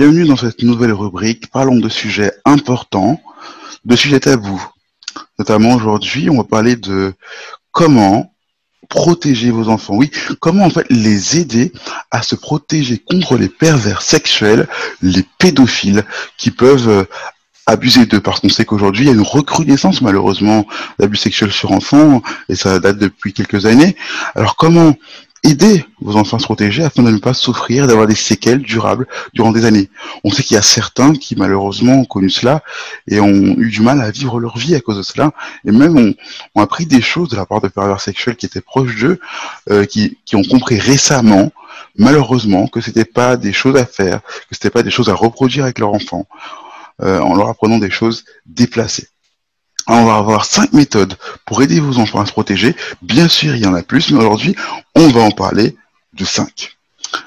Bienvenue dans cette nouvelle rubrique. Parlons de sujets importants, de sujets tabous. Notamment aujourd'hui, on va parler de comment protéger vos enfants. Oui, comment en fait les aider à se protéger contre les pervers sexuels, les pédophiles qui peuvent euh, abuser d'eux parce qu'on sait qu'aujourd'hui il y a une recrudescence malheureusement d'abus sexuels sur enfants et ça date depuis quelques années. Alors comment aider vos enfants à se protéger afin de ne pas souffrir, d'avoir des séquelles durables durant des années. On sait qu'il y a certains qui malheureusement ont connu cela et ont eu du mal à vivre leur vie à cause de cela, et même ont, ont appris des choses de la part de pervers sexuels qui étaient proches d'eux, euh, qui, ont compris récemment, malheureusement, que c'était pas des choses à faire, que c'était pas des choses à reproduire avec leur enfant, euh, en leur apprenant des choses déplacées. On va avoir cinq méthodes pour aider vos enfants à se protéger. Bien sûr, il y en a plus, mais aujourd'hui, on va en parler de cinq.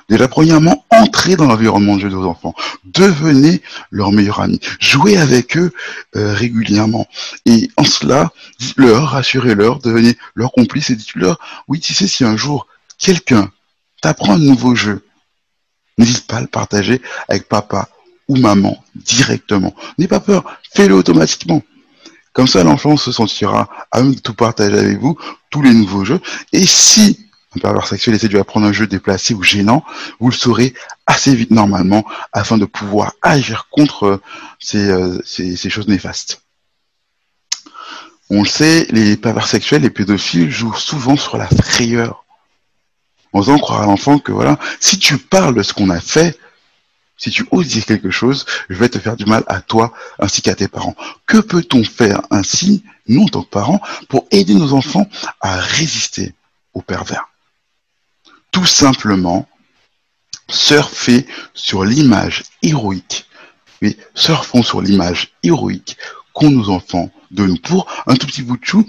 Déjà, premièrement, entrez dans l'environnement de jeu de vos enfants. Devenez leur meilleur ami. Jouez avec eux euh, régulièrement. Et en cela, dites-leur, rassurez-leur, devenez leur complice et dites-leur, oui, tu sais, si un jour quelqu'un t'apprend un nouveau jeu, n'hésite pas à le partager avec papa ou maman directement. N'aie pas peur, fais-le automatiquement. Comme ça, l'enfant se sentira à même de tout partager avec vous, tous les nouveaux jeux. Et si un pervers sexuel essaie de apprendre un jeu déplacé ou gênant, vous le saurez assez vite normalement afin de pouvoir agir contre ces, euh, ces, ces choses néfastes. On le sait, les pervers sexuels, les pédophiles jouent souvent sur la frayeur. En faisant croire à l'enfant que voilà, si tu parles de ce qu'on a fait, si tu oses dire quelque chose, je vais te faire du mal à toi ainsi qu'à tes parents. Que peut-on faire ainsi, nous en tant que parents, pour aider nos enfants à résister aux pervers? Tout simplement, surfer sur l'image héroïque. Oui, surfons sur l'image héroïque qu'ont nos enfants de nous. Pour un tout petit bout de chou,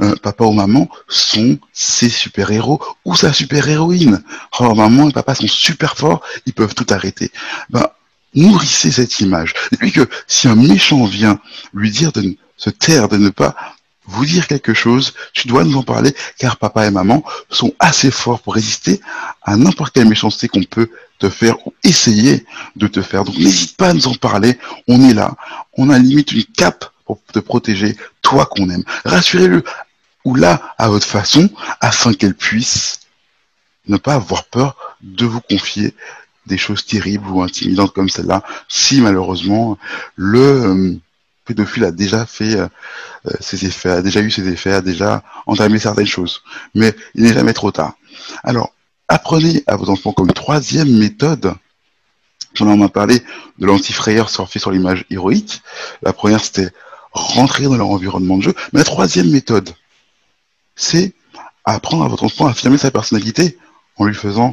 euh, papa ou maman sont ses super-héros ou sa super-héroïne. Oh, maman et papa sont super forts, ils peuvent tout arrêter. Ben, nourrissez cette image. Et puis que si un méchant vient lui dire de se taire, de ne pas vous dire quelque chose, tu dois nous en parler, car papa et maman sont assez forts pour résister à n'importe quelle méchanceté qu'on peut te faire ou essayer de te faire. Donc n'hésite pas à nous en parler, on est là, on a limite une cape pour te protéger, toi qu'on aime. Rassurez-le, ou là, à votre façon, afin qu'elle puisse ne pas avoir peur de vous confier des choses terribles ou intimidantes comme celle-là, si malheureusement le euh, pédophile a déjà fait euh, euh, ses effets, a déjà eu ses effets, a déjà entamé certaines choses. Mais il n'est jamais trop tard. Alors, apprenez à vos enfants comme troisième méthode J'en en a parlé de l'anti-frayeur sur l'image héroïque. La première, c'était rentrer dans leur environnement de jeu. Mais la troisième méthode, c'est apprendre à votre enfant à affirmer sa personnalité en lui faisant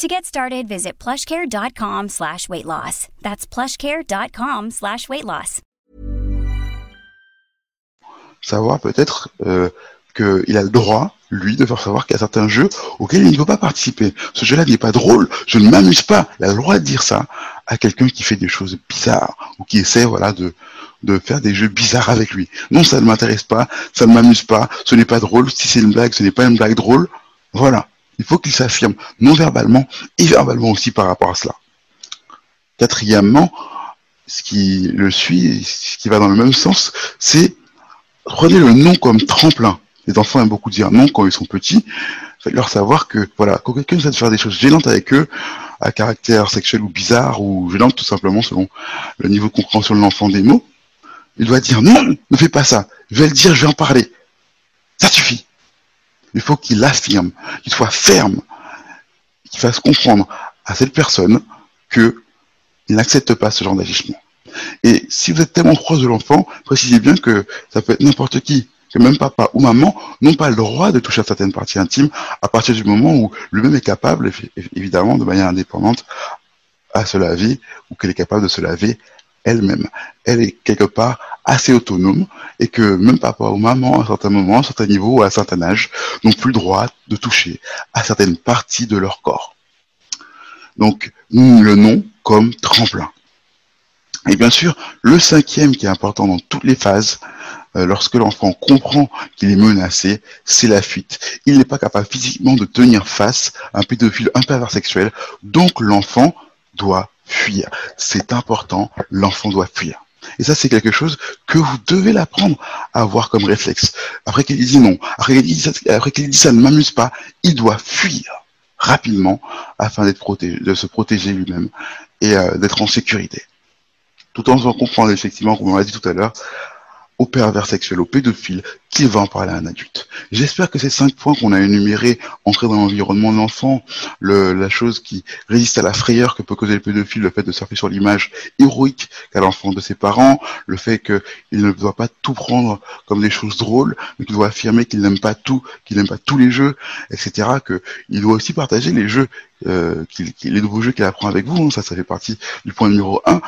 To get started, visit plushcare.com slash weight loss. That's plushcare.com slash weight loss. Savoir peut-être euh, qu'il a le droit, lui, de faire savoir qu'il y a certains jeux auxquels il ne peut pas participer. Ce jeu-là n'est pas drôle, je ne m'amuse pas. Il a le droit de dire ça à quelqu'un qui fait des choses bizarres ou qui essaie voilà, de, de faire des jeux bizarres avec lui. Non, ça ne m'intéresse pas, ça ne m'amuse pas, ce n'est pas drôle. Si c'est une blague, ce n'est pas une blague drôle. Voilà. Il faut qu'il s'affirme non verbalement et verbalement aussi par rapport à cela. Quatrièmement, ce qui le suit, ce qui va dans le même sens, c'est prenez le nom comme tremplin. Les enfants aiment beaucoup dire non quand ils sont petits. Faites leur savoir que voilà, quand quelqu'un essaie de faire des choses gênantes avec eux, à caractère sexuel ou bizarre ou gênante tout simplement selon le niveau de compréhension de l'enfant des mots, il doit dire non, ne fais pas ça. Je vais le dire, je vais en parler. Ça suffit. Il faut qu'il affirme, qu'il soit ferme, qu'il fasse comprendre à cette personne que il n'accepte pas ce genre d'agissement. Et si vous êtes tellement proche de l'enfant, précisez bien que ça peut être n'importe qui, que même papa ou maman n'ont pas le droit de toucher à certaines parties intimes à partir du moment où lui-même est capable, évidemment, de manière indépendante, à se laver ou qu'elle est capable de se laver elle-même. Elle est quelque part assez autonome et que même papa ou maman, à un certain moment, à un certain niveau, à un certain âge, n'ont plus le droit de toucher à certaines parties de leur corps. Donc, le nom comme tremplin. Et bien sûr, le cinquième qui est important dans toutes les phases, euh, lorsque l'enfant comprend qu'il est menacé, c'est la fuite. Il n'est pas capable physiquement de tenir face à un pédophile, un pervers sexuel, donc l'enfant doit fuir. C'est important, l'enfant doit fuir. Et ça, c'est quelque chose que vous devez l'apprendre à avoir comme réflexe. Après qu'il dit non, après qu'il dit ça, ne m'amuse pas, il doit fuir rapidement afin protégé, de se protéger lui-même et euh, d'être en sécurité. Tout en comprenant effectivement, comme on l'a dit tout à l'heure, au pervers sexuel, au pédophile, qui va en parler à un adulte. J'espère que ces cinq points qu'on a énumérés, entrer dans l'environnement de l'enfant, la chose qui résiste à la frayeur que peut causer le pédophile, le fait de surfer sur l'image héroïque qu'a l'enfant de ses parents, le fait qu'il ne doit pas tout prendre comme des choses drôles, mais qu'il doit affirmer qu'il n'aime pas tout, qu'il n'aime pas tous les jeux, etc., qu'il doit aussi partager les jeux, euh, les nouveaux jeux qu'il apprend avec vous, hein. ça, ça fait partie du point numéro un,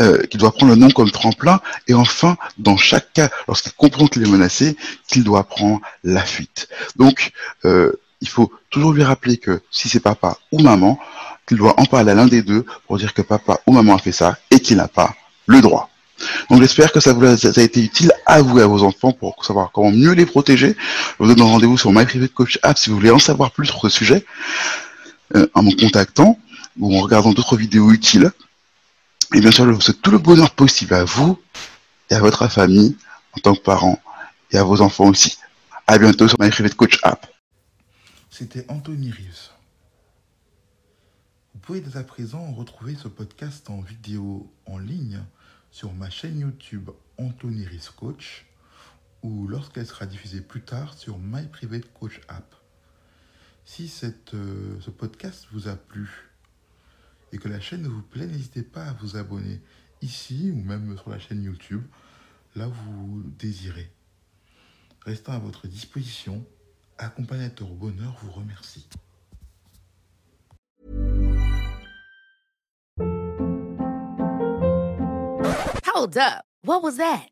euh, qu'il doit prendre le nom comme tremplin, et enfin, dans chaque cas, lorsqu'il comprend qu'il est menacé, qu'il doit prendre la fuite. Donc, euh, il faut toujours lui rappeler que si c'est papa ou maman, qu'il doit en parler à l'un des deux pour dire que papa ou maman a fait ça et qu'il n'a pas le droit. Donc j'espère que ça vous a, été utile à vous et à vos enfants pour savoir comment mieux les protéger. Je vous donne rendez-vous sur My Private Coach App si vous voulez en savoir plus sur ce sujet, euh, en me contactant ou en regardant d'autres vidéos utiles. Et bien sûr, je vous souhaite tout le bonheur possible à vous et à votre famille en tant que parent et à vos enfants aussi. À bientôt sur My Private Coach App. C'était Anthony Rius. Vous pouvez dès à présent retrouver ce podcast en vidéo en ligne sur ma chaîne YouTube Anthony Rius Coach ou lorsqu'elle sera diffusée plus tard sur My Private Coach App. Si cette, euh, ce podcast vous a plu et que la chaîne vous plaît, n'hésitez pas à vous abonner ici ou même sur la chaîne YouTube, là où vous désirez. Restant à votre disposition, accompagnateur bonheur vous remercie. Hold up. What was that?